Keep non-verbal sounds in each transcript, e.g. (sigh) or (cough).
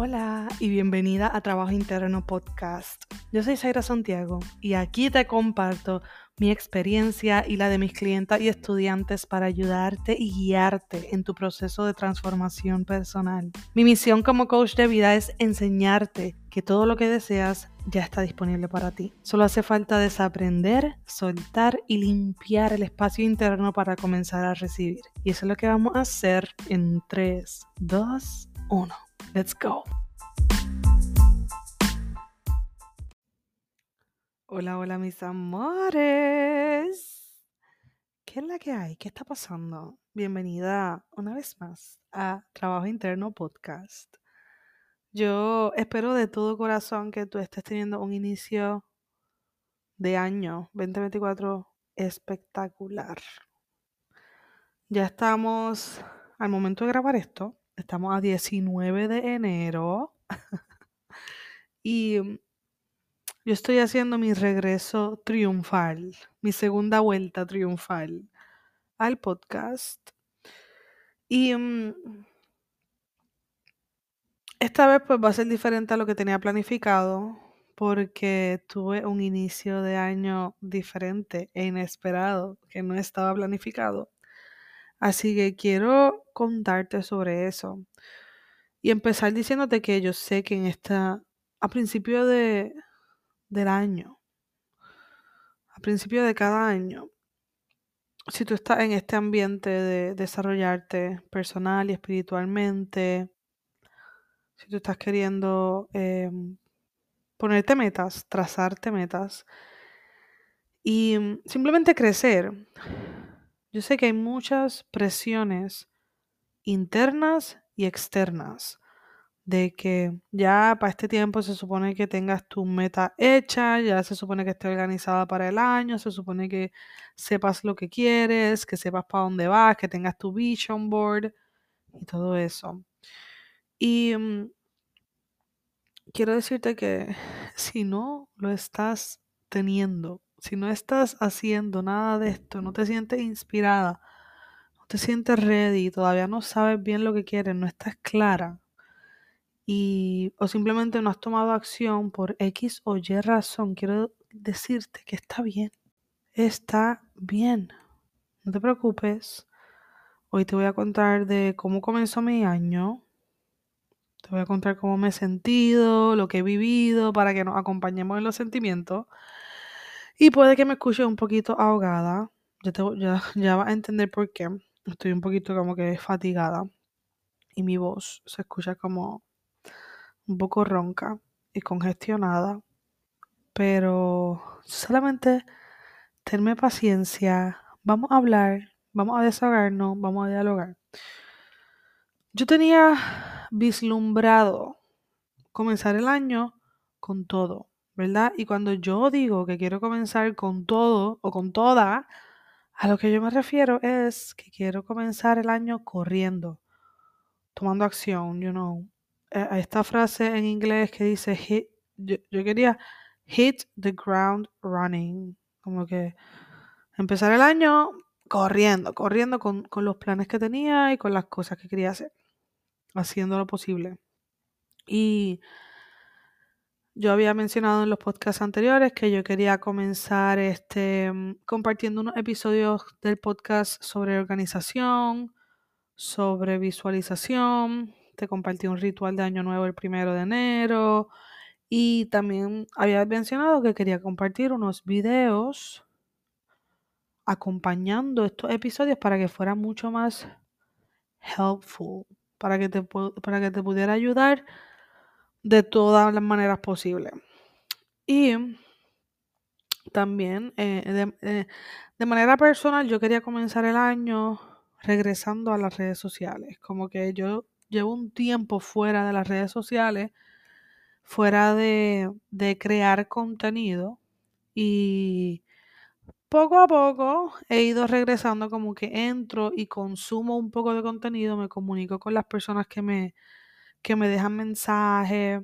Hola y bienvenida a Trabajo Interno Podcast. Yo soy Zaira Santiago y aquí te comparto mi experiencia y la de mis clientas y estudiantes para ayudarte y guiarte en tu proceso de transformación personal. Mi misión como coach de vida es enseñarte que todo lo que deseas ya está disponible para ti. Solo hace falta desaprender, soltar y limpiar el espacio interno para comenzar a recibir. Y eso es lo que vamos a hacer en 3, 2, 1. Let's go. Hola, hola mis amores. ¿Qué es la que hay? ¿Qué está pasando? Bienvenida una vez más a Trabajo Interno Podcast. Yo espero de todo corazón que tú estés teniendo un inicio de año 2024 espectacular. Ya estamos al momento de grabar esto Estamos a 19 de enero. (laughs) y mm, yo estoy haciendo mi regreso triunfal, mi segunda vuelta triunfal al podcast. Y mm, esta vez pues va a ser diferente a lo que tenía planificado porque tuve un inicio de año diferente e inesperado que no estaba planificado. Así que quiero contarte sobre eso. Y empezar diciéndote que yo sé que en esta, a principio de, del año, a principio de cada año, si tú estás en este ambiente de desarrollarte personal y espiritualmente, si tú estás queriendo em, ponerte metas, trazarte metas y simplemente crecer, yo sé que hay muchas presiones internas y externas de que ya para este tiempo se supone que tengas tu meta hecha, ya se supone que esté organizada para el año, se supone que sepas lo que quieres, que sepas para dónde vas, que tengas tu vision board y todo eso. Y mm, quiero decirte que (laughs) si no lo estás teniendo si no estás haciendo nada de esto, no te sientes inspirada, te sientes ready, todavía no sabes bien lo que quieres, no estás clara, y, o simplemente no has tomado acción por X o Y razón, quiero decirte que está bien. Está bien. No te preocupes. Hoy te voy a contar de cómo comenzó mi año. Te voy a contar cómo me he sentido, lo que he vivido, para que nos acompañemos en los sentimientos. Y puede que me escuche un poquito ahogada. Ya, ya, ya vas a entender por qué. Estoy un poquito como que fatigada. Y mi voz se escucha como un poco ronca y congestionada. Pero solamente tenme paciencia. Vamos a hablar. Vamos a desahogarnos. Vamos a dialogar. Yo tenía vislumbrado comenzar el año con todo ¿verdad? Y cuando yo digo que quiero comenzar con todo o con toda, a lo que yo me refiero es que quiero comenzar el año corriendo, tomando acción, you know. Eh, esta frase en inglés que dice hit, yo, quería hit the ground running, como que empezar el año corriendo, corriendo con, con los planes que tenía y con las cosas que quería hacer, haciendo lo posible. Y yo había mencionado en los podcasts anteriores que yo quería comenzar este, mm, compartiendo unos episodios del podcast sobre organización, sobre visualización. Te compartí un ritual de Año Nuevo el primero de enero. Y también había mencionado que quería compartir unos videos acompañando estos episodios para que fuera mucho más helpful, para que te, para que te pudiera ayudar de todas las maneras posibles. Y también eh, eh, de, manera personal yo quería comenzar el año regresando a las redes sociales. Como que yo llevo un tiempo fuera de las redes sociales, fuera de, de crear contenido y poco a poco he ido regresando como que entro y consumo un poco de contenido, me comunico con las personas que me, que me dejan mensajes,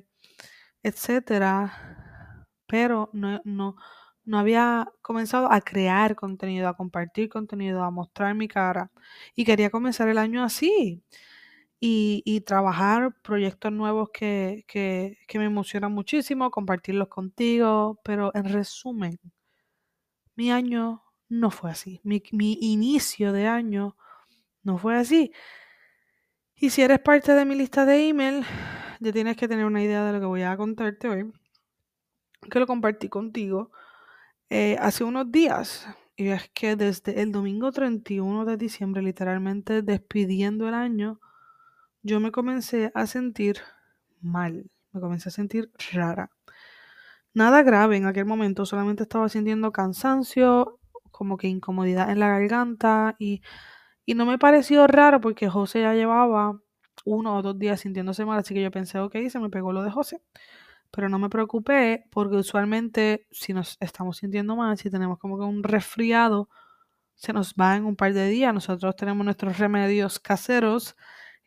etcétera, pero no, no, no había comenzado a crear contenido, a compartir contenido, a mostrar mi cara y quería comenzar el año así. y, trabajar proyectos nuevos que, que, que me emocionan muchísimo, compartirlos contigo, pero en resumen, mi año no fue así, mi, mi inicio de año no fue así. Y si eres parte de mi lista de email, ya tienes que tener una idea de lo que voy a contarte hoy, que lo compartí contigo eh, hace unos días. Y es que desde el domingo 31 de diciembre, literalmente despidiendo el año, yo me comencé a sentir mal, me comencé a sentir rara. Nada grave en aquel momento, solamente estaba sintiendo cansancio, como que incomodidad en la garganta y, y no me pareció raro porque José ya llevaba uno o dos días sintiéndose mal, así que yo pensé, ok, se me pegó lo de José. Pero no me preocupé porque usualmente si nos estamos sintiendo mal, si tenemos como que un resfriado, se nos va en un par de días. Nosotros tenemos nuestros remedios caseros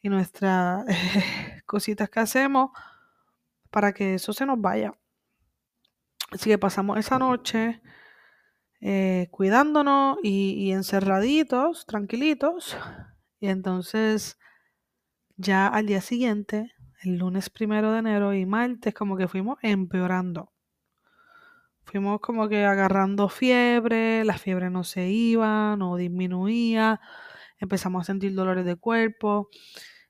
y nuestras (laughs) cositas que hacemos para que eso se nos vaya. Así que pasamos esa noche eh, cuidándonos y, y, encerraditos, tranquilitos. Y entonces ya al día siguiente, el lunes primero de enero y martes, como que fuimos empeorando. Fuimos como que agarrando fiebre, la fiebre no se iba, no disminuía, empezamos a sentir dolores de cuerpo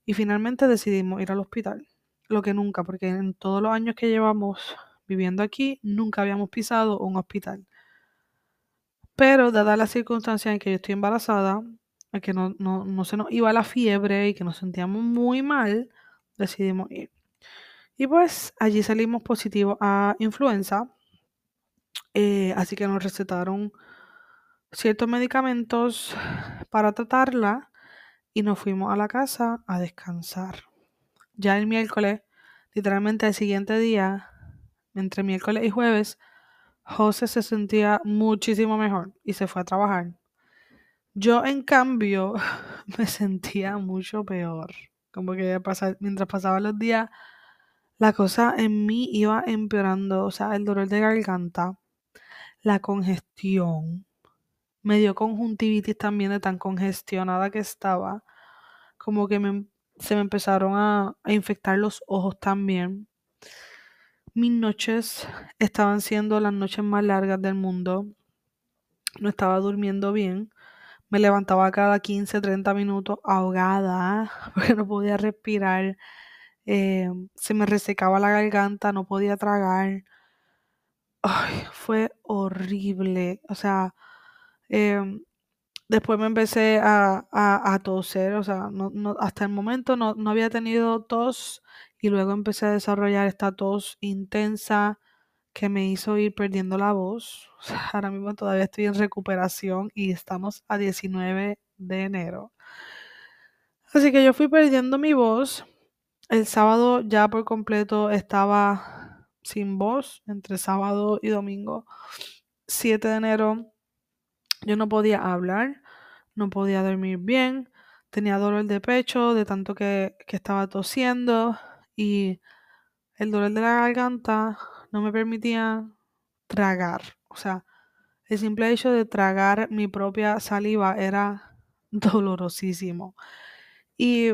y finalmente decidimos ir al hospital. Lo que nunca, porque en todos los años que llevamos viviendo aquí, nunca habíamos pisado un hospital. Pero dada la circunstancia en que yo estoy embarazada, en que no, no, se nos iba la fiebre y que nos sentíamos muy mal, decidimos ir. Y pues allí salimos positivos a influenza, eh, así que nos recetaron ciertos medicamentos para tratarla y nos fuimos a la casa a descansar. Ya el miércoles, literalmente el siguiente día, entre miércoles y jueves, José se sentía muchísimo mejor y se fue a trabajar. Yo, en cambio, (laughs) me sentía mucho peor. Como que mientras pasaban los días, la cosa en mí iba empeorando. O sea, el dolor de garganta, la congestión, me dio conjuntivitis también de tan congestionada que estaba. Como que se me empezaron a infectar los ojos también. Mis noches estaban siendo las noches más largas del mundo. No estaba durmiendo bien. Me levantaba cada 15, 30 minutos ahogada (laughs) porque no podía respirar. Eh, se me resecaba la garganta, no podía tragar. Ay, fue horrible. O sea, em, después me empecé a, a, toser. O sea, hasta el momento no, no había tenido tos y luego empecé a desarrollar esta tos intensa que me hizo ir perdiendo la voz. (laughs) ahora mismo todavía estoy en recuperación y estamos a 19 de enero. Así que yo fui perdiendo mi voz. El sábado ya por completo estaba sin voz entre sábado y domingo. 7 de enero yo no podía hablar, no podía dormir bien, tenía dolor de pecho de tanto que, que estaba tosiendo y el dolor de la garganta no me permitía tragar. O sea, el simple hecho de tragar mi propia saliva era (laughs) dolorosísimo. Y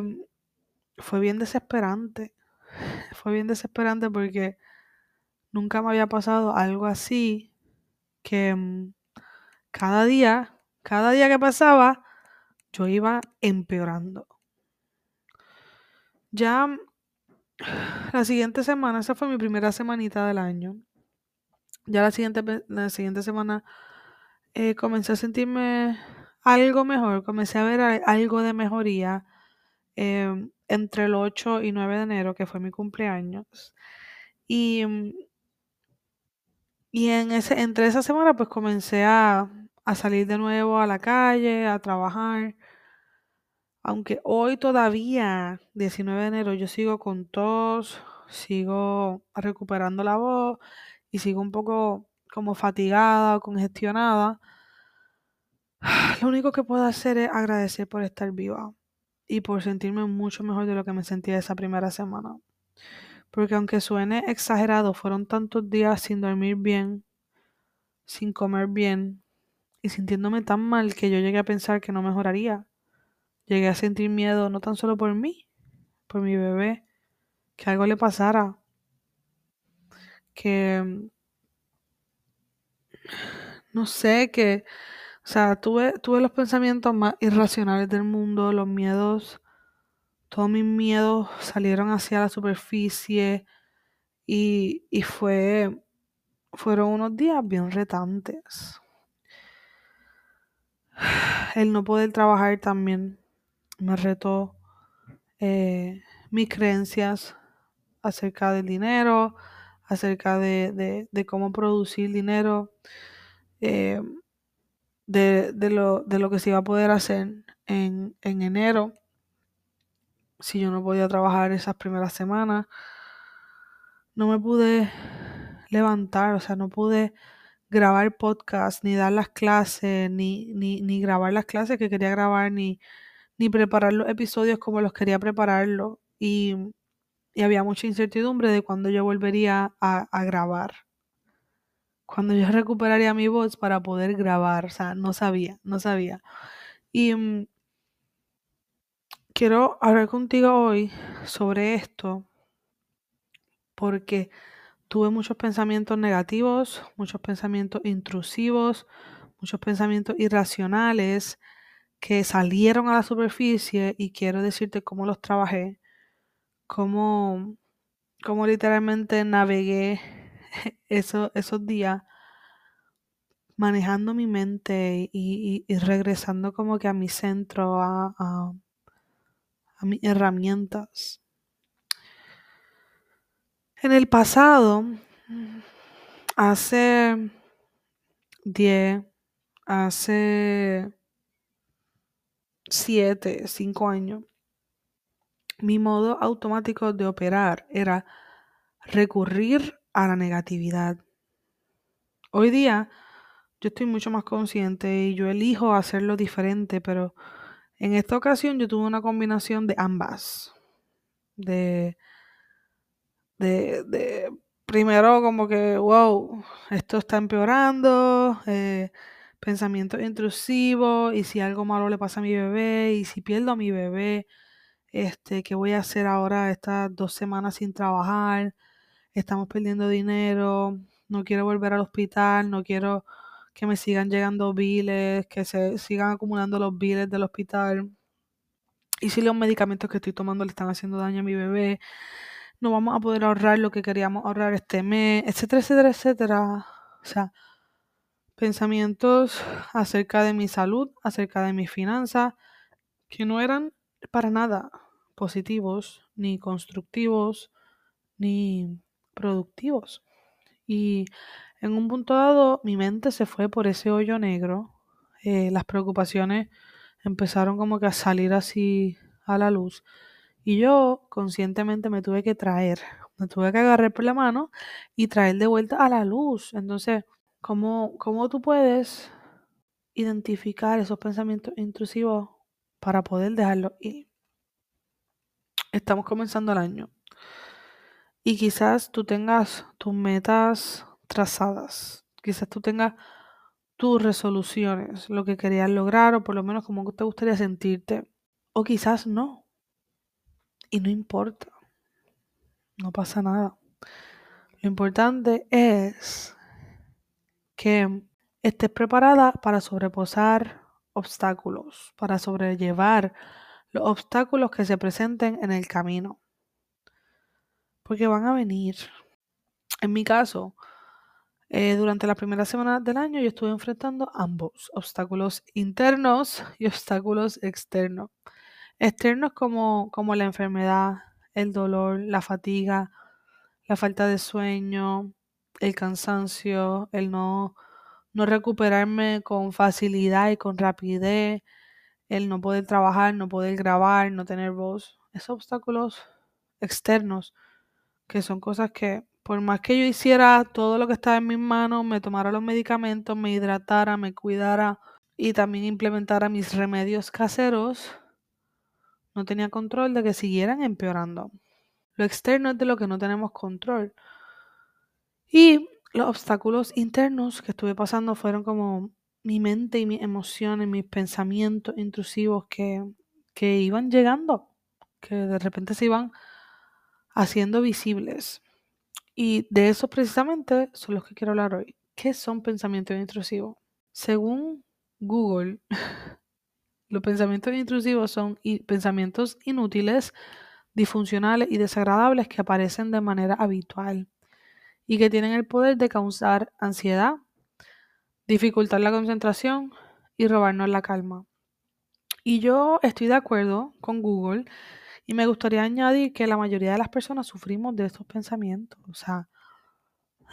fue bien desesperante. Fue bien desesperante porque nunca me había pasado algo así que mm, cada día, cada día que pasaba, yo iba empeorando. Ya la siguiente semana, esa fue mi primera semanita del año. Ya la siguiente, la siguiente semana eh, comencé a sentirme algo mejor, comencé a ver algo de mejoría em, entre el 8 y 9 de enero, que fue mi cumpleaños. Y, y en ese, entre esa semana pues comencé a, a salir de nuevo a la calle, a trabajar. Aunque hoy todavía, 19 de enero, yo sigo con tos, sigo recuperando la voz y sigo un poco como fatigada o congestionada, (sighs) lo único que puedo hacer es agradecer por estar viva y por sentirme mucho mejor de lo que me sentía esa primera semana. Porque aunque suene exagerado, fueron tantos días sin dormir bien, sin comer bien y sintiéndome tan mal que yo llegué a pensar que no mejoraría. Llegué a sentir miedo no tan solo por mí, por mi bebé, que algo le pasara, que no sé, que, o sea, tuve, tuve los pensamientos más irracionales del mundo, los miedos, todos mis miedos salieron hacia la superficie y, y fue, fueron unos días bien retantes. (sighs) El no poder trabajar también me retó eh, mis creencias acerca del dinero, acerca de, de, cómo producir dinero, eh, de, de, lo, de, lo, que se iba a poder hacer en, en enero, si yo no podía trabajar esas primeras semanas. No me pude levantar, o sea, no pude grabar podcast, ni dar las clases, ni, ni, ni grabar las clases que quería grabar, ni, ni preparar los episodios como los quería prepararlo. Y, y había mucha incertidumbre de cuándo yo volvería a, grabar. Cuando yo recuperaría mi voz para poder grabar. O sea, no sabía, no sabía. Y um, quiero hablar contigo hoy sobre esto porque tuve muchos pensamientos negativos, muchos pensamientos intrusivos, muchos pensamientos irracionales que salieron a la superficie y quiero decirte cómo los trabajé, cómo, cómo literalmente navegué (laughs) eso, esos días manejando mi mente y, y, regresando como que a mi centro, a, a, a mis herramientas. En el pasado, hace 10, hace 7, 5 años, mi modo automático de operar era recurrir a la negatividad. Hoy día yo estoy mucho más consciente y yo elijo hacerlo diferente, pero en esta ocasión yo tuve una combinación de ambas. De, de, de primero como que, wow, esto está empeorando, eh, pensamientos intrusivos, y si algo malo le pasa a mi bebé, y si pierdo a mi bebé, este, ¿qué voy a hacer ahora estas dos semanas sin trabajar? Estamos perdiendo dinero, no quiero volver al hospital, no quiero que me sigan llegando biles, que se sigan acumulando los biles del hospital. Y si los medicamentos que estoy tomando le están haciendo daño a mi bebé, no vamos a poder ahorrar lo que queríamos ahorrar este mes, etcétera, etcétera, etcétera. O sea, pensamientos acerca de mi salud, acerca de mis finanzas, que no eran para nada positivos, ni constructivos, ni productivos. Y en un punto dado mi mente se fue por ese hoyo negro, eh, las preocupaciones empezaron como que a salir así a la luz. Y yo conscientemente me tuve que traer, me tuve que agarrar por la mano y traer de vuelta a la luz. Entonces, ¿cómo, cómo tú puedes identificar esos pensamientos intrusivos para poder dejarlos ir? Estamos comenzando el año. Y quizás tú tengas tus metas trazadas. Quizás tú tengas tus resoluciones, lo que querías lograr o por lo menos como te gustaría sentirte. O quizás no. Y no importa. No pasa nada. Lo importante es que estés preparada para sobreposar obstáculos, para sobrellevar los obstáculos que se presenten en el camino. Porque van a venir. En mi caso, eh, durante la primera semana del año yo estuve enfrentando ambos, obstáculos internos y obstáculos externos. Externos como, como la enfermedad, el dolor, la fatiga, la falta de sueño, el cansancio, el no, no recuperarme con facilidad y con rapidez, el no poder trabajar, no poder grabar, no tener voz. Esos obstáculos externos, que son cosas que por más que yo hiciera todo lo que estaba en mis manos, me tomara los medicamentos, me hidratara, me cuidara y también implementara mis remedios caseros, no tenía control de que siguieran empeorando. Lo externo es de lo que no tenemos control. Y los obstáculos internos que estuve pasando fueron como mi mente y mis emociones, mis pensamientos intrusivos que, que iban llegando, que de repente se iban haciendo visibles. Y de eso precisamente son los que quiero hablar hoy. ¿Qué son pensamientos intrusivos? Según Google, (laughs) los pensamientos intrusivos son pensamientos inútiles, disfuncionales y desagradables que aparecen de manera habitual y que tienen el poder de causar ansiedad, dificultar la concentración y robarnos la calma. Y yo estoy de acuerdo con Google y me gustaría añadir que la mayoría de las personas sufrimos de estos pensamientos. O sea,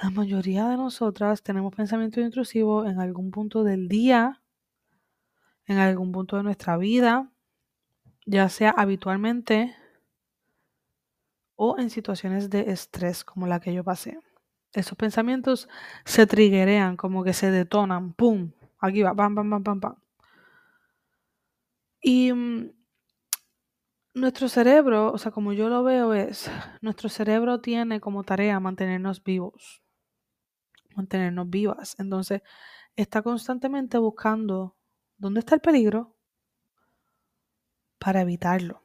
la mayoría de nosotras tenemos pensamientos intrusivos en algún punto del día, en algún punto de nuestra vida, ya sea habitualmente o en situaciones de estrés como la que yo pasé. Esos pensamientos se triguerean, como que se detonan, ¡pum! Aquí va, pam, pam, pam, pam, pam. Y mm, nuestro cerebro, o sea, como yo lo veo es, nuestro cerebro tiene como tarea mantenernos vivos, mantenernos vivas. Entonces, está constantemente buscando dónde está el peligro para evitarlo,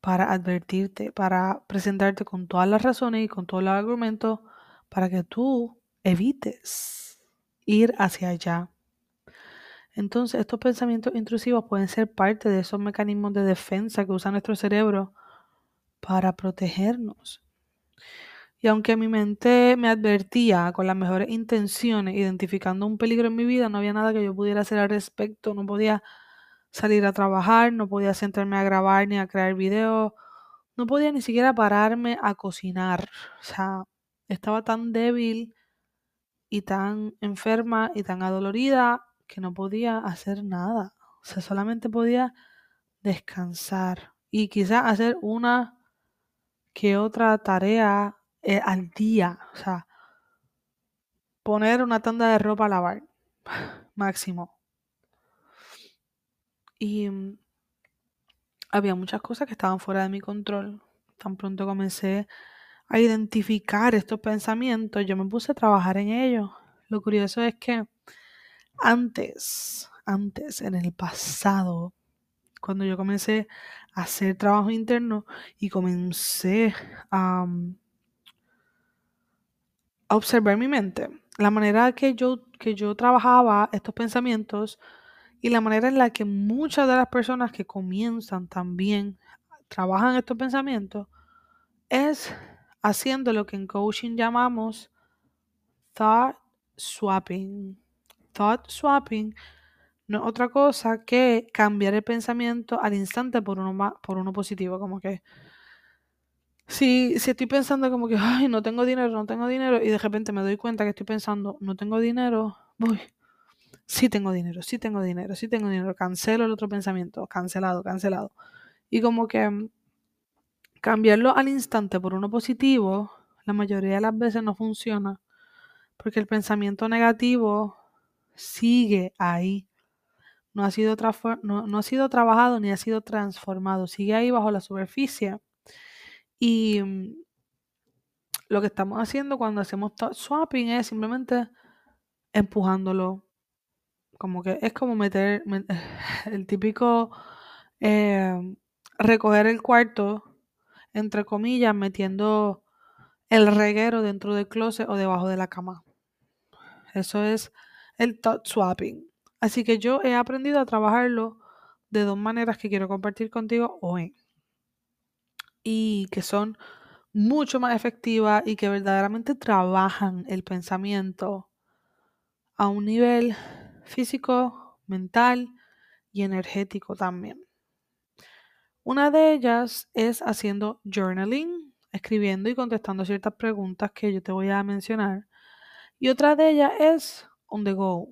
para advertirte, para presentarte con todas las razones y con todos los argumentos para que tú evites ir hacia allá. Entonces, estos pensamientos intrusivos pueden ser parte de esos mecanismos de defensa que usa nuestro cerebro para protegernos. Y aunque mi mente me advertía con las mejores intenciones, identificando un peligro en mi vida, no había nada que yo pudiera hacer al respecto. No podía salir a trabajar, no podía sentarme a grabar ni a crear videos, no podía ni siquiera pararme a cocinar. O sea, estaba tan débil y tan enferma y tan adolorida que no podía hacer nada. O sea, solamente podía descansar y quizás hacer una que otra tarea eh, al día. O sea, poner una tanda de ropa a lavar, (laughs) máximo. Y mm, había muchas cosas que estaban fuera de mi control. Tan pronto comencé a identificar estos pensamientos, yo me puse a trabajar en ellos. Lo curioso es que antes, antes, en el pasado, cuando yo comencé a hacer trabajo interno y comencé a, observar mi mente, la manera que yo, que yo trabajaba estos pensamientos y la manera en la que muchas de las personas que comienzan también trabajan estos pensamientos es haciendo lo que en coaching llamamos thought swapping. Thought swapping no es otra cosa que cambiar el pensamiento al instante por uno, por uno positivo, como que si, si estoy pensando como que, ay, no tengo dinero, no tengo dinero, y de repente me doy cuenta que estoy pensando, no tengo dinero, voy, sí tengo dinero, sí tengo dinero, sí tengo dinero, cancelo el otro pensamiento, cancelado, cancelado. Y como que cambiarlo al instante por uno positivo, la mayoría de las veces no funciona, porque el pensamiento negativo sigue ahí. No ha, sido no, ha sido trabajado ni ha sido transformado, sigue ahí bajo la superficie. Y mm, lo que estamos haciendo cuando hacemos swapping es simplemente empujándolo. Como que es como meter (laughs) el típico eh, recoger el cuarto, entre comillas, metiendo el reguero dentro del closet o debajo de la cama. Eso es el thought swapping. Así que yo he aprendido a trabajarlo de dos maneras que quiero compartir contigo hoy. Y que son mucho más efectivas y que verdaderamente trabajan el pensamiento a un nivel físico, mental y energético también. Una de ellas es haciendo journaling, escribiendo y contestando ciertas preguntas que yo te voy a mencionar. Y otra de ellas es on the go.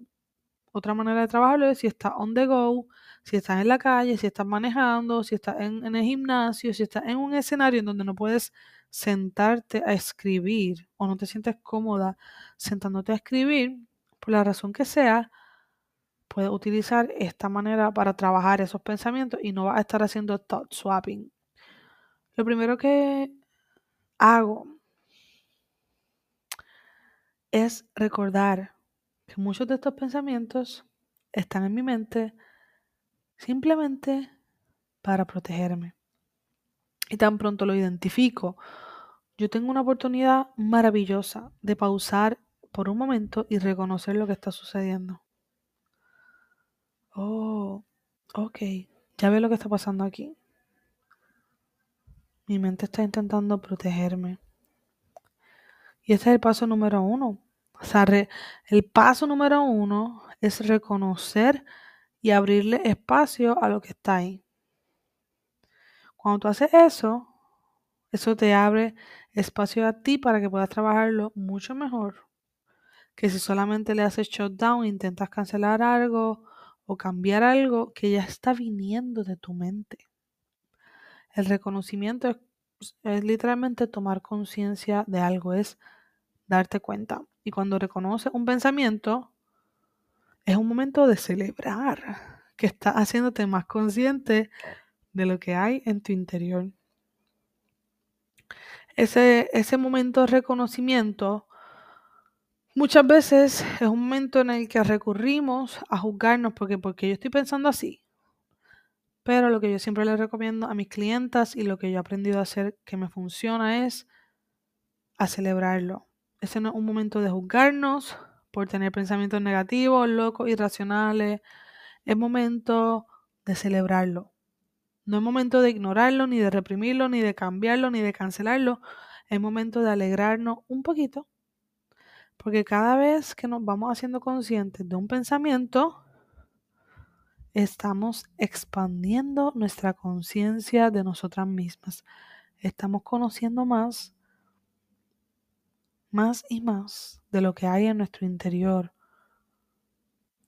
Otra manera de trabajarlo es si estás on the go, si estás en la calle, si estás manejando, si estás en, en el gimnasio, si estás en un escenario en donde no puedes sentarte a escribir o no te sientes cómoda sentándote a escribir, por la razón que sea, puedes utilizar esta manera para trabajar esos pensamientos y no vas a estar haciendo thought swapping. Lo primero que hago es recordar que muchos de estos pensamientos están en mi mente simplemente para protegerme. y tan pronto lo identifico, yo tengo una oportunidad maravillosa de pausar por un momento y reconocer lo que está sucediendo. Oh, ok, ya veo lo que está pasando aquí. Mi mente está intentando protegerme. Y ese es el paso número uno. O sea, el paso número uno es reconocer y abrirle espacio a lo que está ahí. Cuando tú haces eso, eso te abre espacio a ti para que puedas trabajarlo mucho mejor que si solamente le haces shutdown, intentas cancelar algo o cambiar algo que ya está viniendo de tu mente. El reconocimiento es, es literalmente tomar conciencia de algo, es darte cuenta. Y cuando reconoces un pensamiento, es un momento de celebrar que estás haciéndote más consciente de lo que hay en tu interior. Ese, ese momento de reconocimiento muchas veces es un momento en el que recurrimos a juzgarnos porque, porque yo estoy pensando así. Pero lo que yo siempre les recomiendo a mis clientas y lo que yo he aprendido a hacer que me funciona es a celebrarlo. Ese no es un momento de juzgarnos por tener pensamientos negativos, locos, irracionales. Es momento de celebrarlo. No es momento de ignorarlo, ni de reprimirlo, ni de cambiarlo, ni de cancelarlo. Es momento de alegrarnos un poquito. Porque cada vez que nos vamos haciendo conscientes de un pensamiento, estamos expandiendo nuestra conciencia de nosotras mismas. Estamos conociendo más más y más de lo que hay en nuestro interior.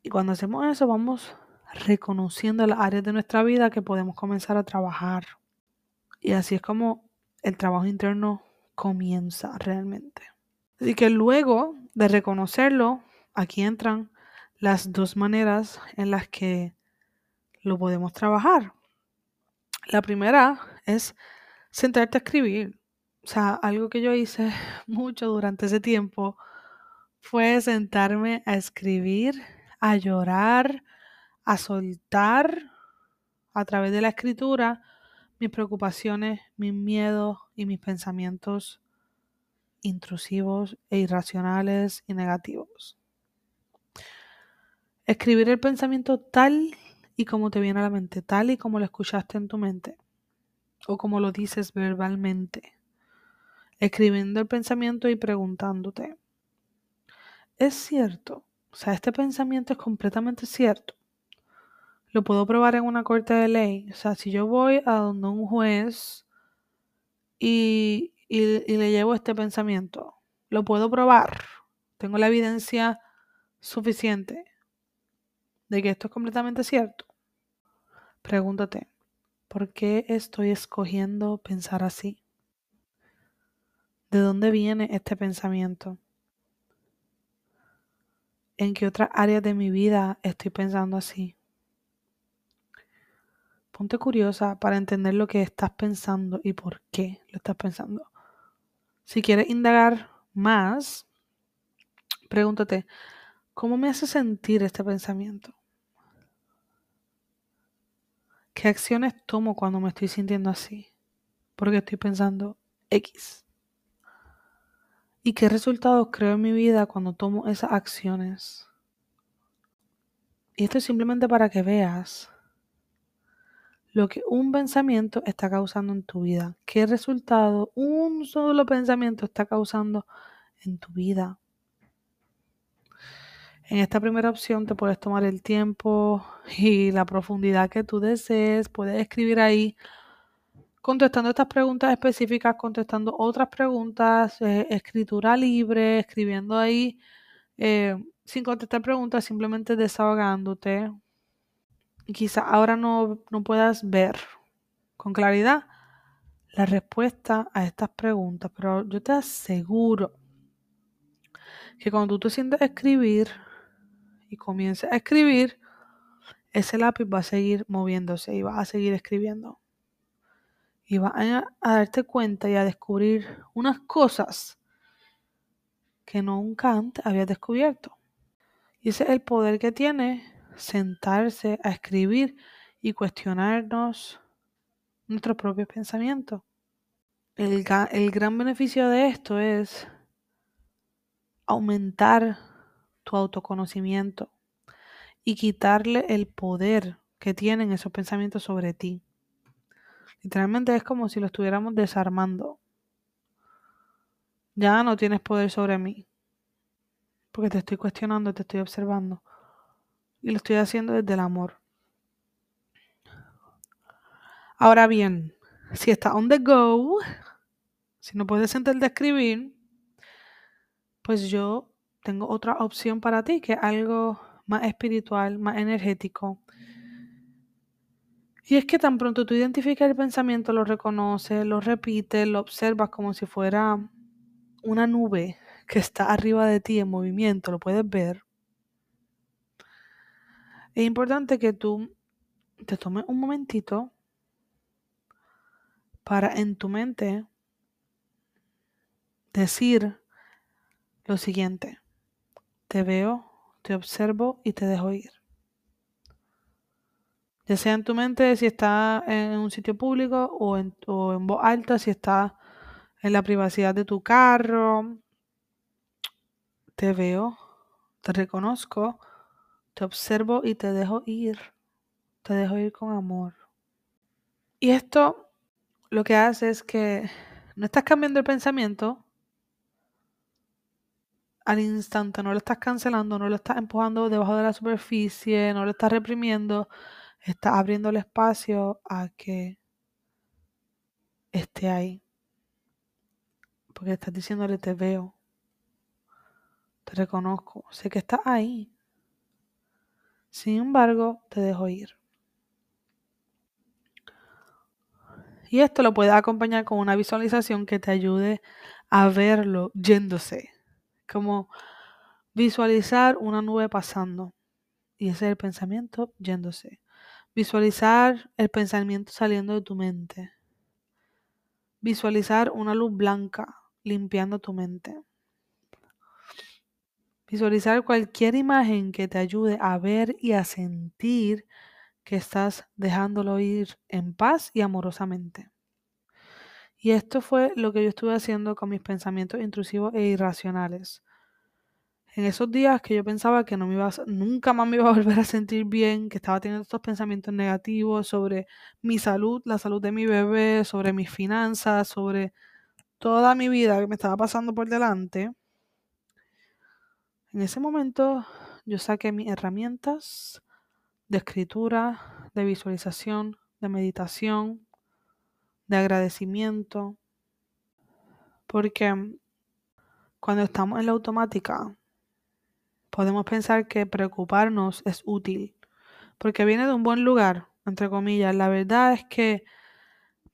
Y cuando hacemos eso, vamos reconociendo las áreas de nuestra vida que podemos comenzar a trabajar. Y así es como el trabajo interno comienza realmente. Así que luego de reconocerlo, aquí entran las dos maneras en las que lo podemos trabajar. La primera es sentarte a escribir. O sea, algo que yo hice (laughs) mucho durante ese tiempo fue sentarme a escribir, a llorar, a soltar a través de la escritura mis preocupaciones, mis miedos y mis pensamientos intrusivos e irracionales y negativos. Escribir el pensamiento tal y como te viene a la mente, tal y como lo escuchaste en tu mente o como lo dices verbalmente escribiendo el pensamiento y preguntándote, ¿es cierto? O sea, este pensamiento es completamente cierto. Lo puedo probar en una corte de ley. O sea, si yo voy a donde un juez y, y, le llevo este pensamiento, lo puedo probar. Tengo la evidencia suficiente de que esto es completamente cierto. Pregúntate, ¿por qué estoy escogiendo pensar así? ¿De dónde viene este pensamiento? ¿En qué otras áreas de mi vida estoy pensando así? Ponte curiosa para entender lo que estás pensando y por qué lo estás pensando. Si quieres indagar más, pregúntate, ¿cómo me hace sentir este pensamiento? ¿Qué acciones tomo cuando me estoy sintiendo así? Porque estoy pensando X. ¿Y qué resultados creo en mi vida cuando tomo esas acciones? Y esto es simplemente para que veas lo que un pensamiento está causando en tu vida. ¿Qué resultado un solo pensamiento está causando en tu vida? En esta primera opción te puedes tomar el tiempo y la profundidad que tú desees. Puedes escribir ahí contestando estas preguntas específicas, contestando otras preguntas, eh, escritura libre, escribiendo ahí eh, sin contestar preguntas, simplemente desahogándote. Quizá ahora no, no puedas ver con claridad la respuesta a estas preguntas, pero yo te aseguro que cuando tú te sientes a escribir y comiences a escribir, ese lápiz va a seguir moviéndose y va a seguir escribiendo y vas a, darte cuenta y a descubrir unas cosas que nunca antes habías descubierto. Y ese es el poder que tiene sentarse a escribir y cuestionarnos nuestros propios pensamientos. el, el gran beneficio de esto es aumentar tu autoconocimiento y quitarle el poder que tienen esos pensamientos sobre ti. Literalmente es como si lo estuviéramos desarmando. Ya no tienes poder sobre mí. Porque te estoy cuestionando, te estoy observando. Y lo estoy haciendo desde el amor. Ahora bien, si estás on the go, si no puedes sentar de escribir, pues yo tengo otra opción para ti, que es algo más espiritual, más energético. Y es que tan pronto tú identificas el pensamiento, lo reconoces, lo repites, lo observas como si fuera una nube que está arriba de ti en movimiento, lo puedes ver. Es importante que tú te tomes un momentito para en tu mente decir lo siguiente. Te veo, te observo y te dejo ir. Ya sea en tu mente si está en un sitio público o en, o voz alta si está en la privacidad de tu carro. Te veo, te reconozco, te observo y te dejo ir. Te dejo ir con amor. Y esto lo que hace es que no estás cambiando el pensamiento al instante, no lo estás cancelando, no lo estás empujando debajo de la superficie, no lo estás reprimiendo, estás abriendo el espacio a que esté ahí. Porque estás diciéndole te veo, te reconozco, sé que estás ahí. Sin embargo, te dejo ir. Y esto lo puedes acompañar con una visualización que te ayude a verlo yéndose. Como visualizar una nube pasando. Y ese es el pensamiento yéndose. Visualizar el pensamiento saliendo de tu mente. Visualizar una luz blanca limpiando tu mente. Visualizar cualquier imagen que te ayude a ver y a sentir que estás dejándolo ir en paz y amorosamente. Y esto fue lo que yo estuve haciendo con mis pensamientos intrusivos e irracionales. En esos días que yo pensaba que no me iba nunca más me iba a (laughs) volver a sentir bien, que estaba teniendo estos pensamientos negativos sobre mi salud, la salud de mi bebé, sobre mis finanzas, sobre toda mi vida que me estaba pasando por delante. En ese momento yo saqué mis herramientas de escritura, de visualización, de meditación, de agradecimiento, porque cuando estamos en la automática podemos pensar que preocuparnos es útil, porque viene de un buen lugar, entre comillas. La verdad es que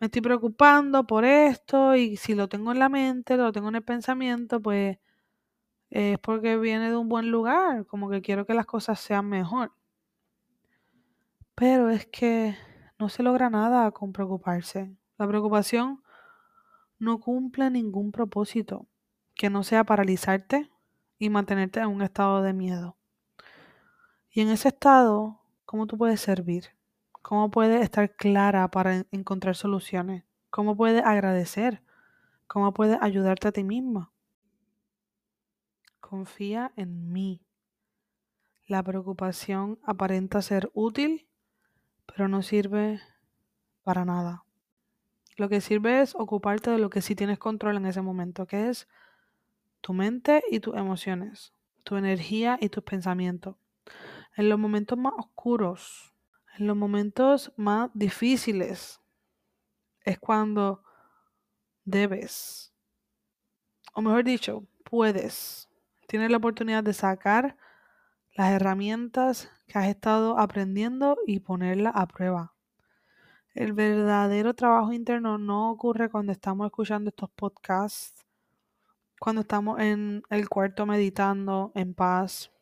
me estoy preocupando por esto y si lo tengo en la mente, lo tengo en el pensamiento, pues es porque viene de un buen lugar, como que quiero que las cosas sean mejor. Pero es que no se logra nada con preocuparse. La preocupación no cumple ningún propósito que no sea paralizarte y mantenerte en un estado de miedo. Y en ese estado, ¿cómo tú puedes servir? ¿Cómo puedes estar clara para encontrar soluciones? ¿Cómo puedes agradecer? ¿Cómo puedes ayudarte a ti misma? Confía en mí. La preocupación aparenta ser útil pero no sirve para nada. Lo que sirve es ocuparte de lo que sí tienes control en ese momento, que es tu mente y tus emociones, tu energía y tus pensamientos. En los momentos más oscuros, en los momentos más difíciles, es cuando debes, o mejor dicho, puedes, tienes la oportunidad de sacar las herramientas que has estado aprendiendo y ponerlas a prueba. El verdadero trabajo interno no ocurre cuando estamos escuchando estos podcasts, cuando estamos en el cuarto meditando en paz,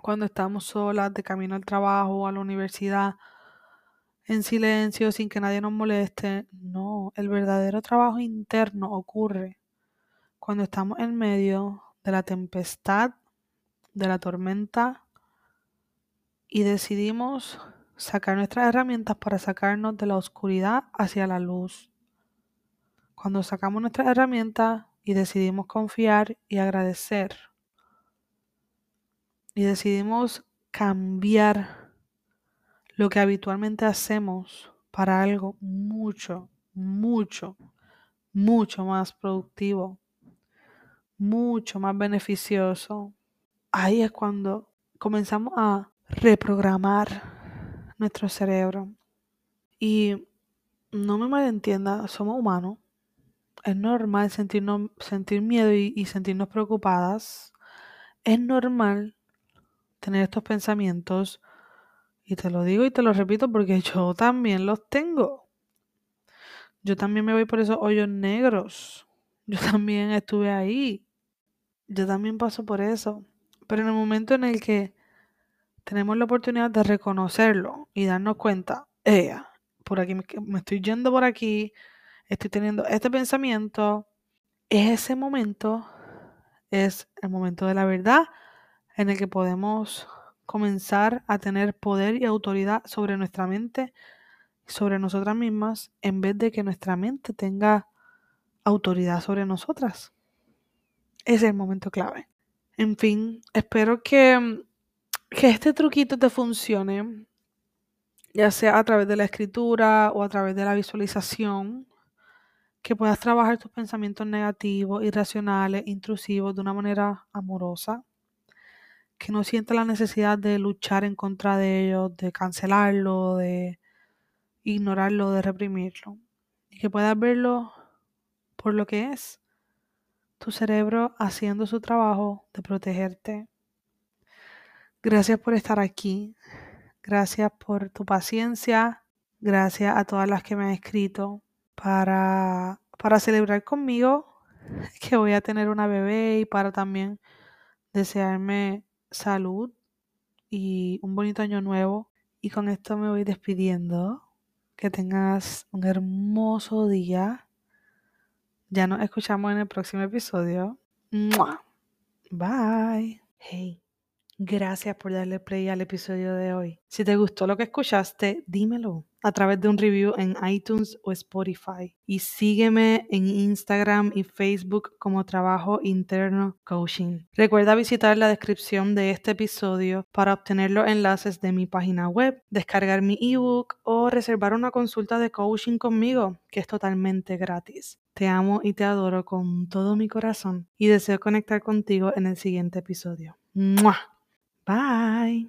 cuando estamos solas de camino al trabajo o a la universidad, en silencio, sin que nadie nos moleste. No, el verdadero trabajo interno ocurre cuando estamos en medio de la tempestad de la tormenta y decidimos sacar nuestras herramientas para sacarnos de la oscuridad hacia la luz. cuando sacamos nuestras herramientas y decidimos confiar y agradecer. Y decidimos cambiar lo que habitualmente hacemos para algo mucho, mucho, mucho más productivo, mucho más beneficioso. Ahí es cuando comenzamos a reprogramar nuestro cerebro. Y no me malentienda, somos humanos. Es normal sentirnos, sentir miedo y, y sentirnos preocupadas. Es normal tener estos pensamientos. Y te lo digo y te lo repito porque (laughs) yo también los tengo. Yo también me voy por esos hoyos negros. Yo también estuve ahí. Yo también paso por eso. Pero en el momento en el que tenemos la oportunidad de reconocerlo y darnos cuenta, ella, por aquí me, estoy yendo por aquí, estoy teniendo este pensamiento, ese momento es el momento de la verdad en el que podemos comenzar a tener poder y autoridad sobre nuestra mente, sobre nosotras mismas, en vez de que nuestra mente tenga autoridad sobre nosotras. Es el momento clave. En fin, espero que, que este truquito te funcione, ya sea a través de la escritura o a través de la visualización, que puedas trabajar tus pensamientos negativos, irracionales, intrusivos de una manera amorosa, que no sientas la necesidad de luchar en contra de ellos, de cancelarlo, de ignorarlo, de reprimirlo, y que puedas verlo por lo que es, tu cerebro haciendo su trabajo de protegerte. Gracias por estar aquí, gracias por tu paciencia, gracias a todas las que me han escrito para, para celebrar conmigo (laughs) que voy a tener una bebé y para también desearme salud y un bonito año nuevo. Y con esto me voy despidiendo. Que tengas un hermoso día. Ya nos escuchamos en el próximo episodio. ¡Mua! Bye. Hey. Gracias por darle play al episodio de hoy. Si te gustó lo que escuchaste, dímelo a través de un review en iTunes o Spotify. Y sígueme en Instagram y Facebook como Trabajo Interno Coaching. Recuerda visitar la descripción de este episodio para obtener los enlaces de mi página web, descargar mi ebook o reservar una consulta de coaching conmigo, que es totalmente gratis. Te amo y te adoro con todo mi corazón y deseo conectar contigo en el siguiente episodio. ¡Mua! Bye.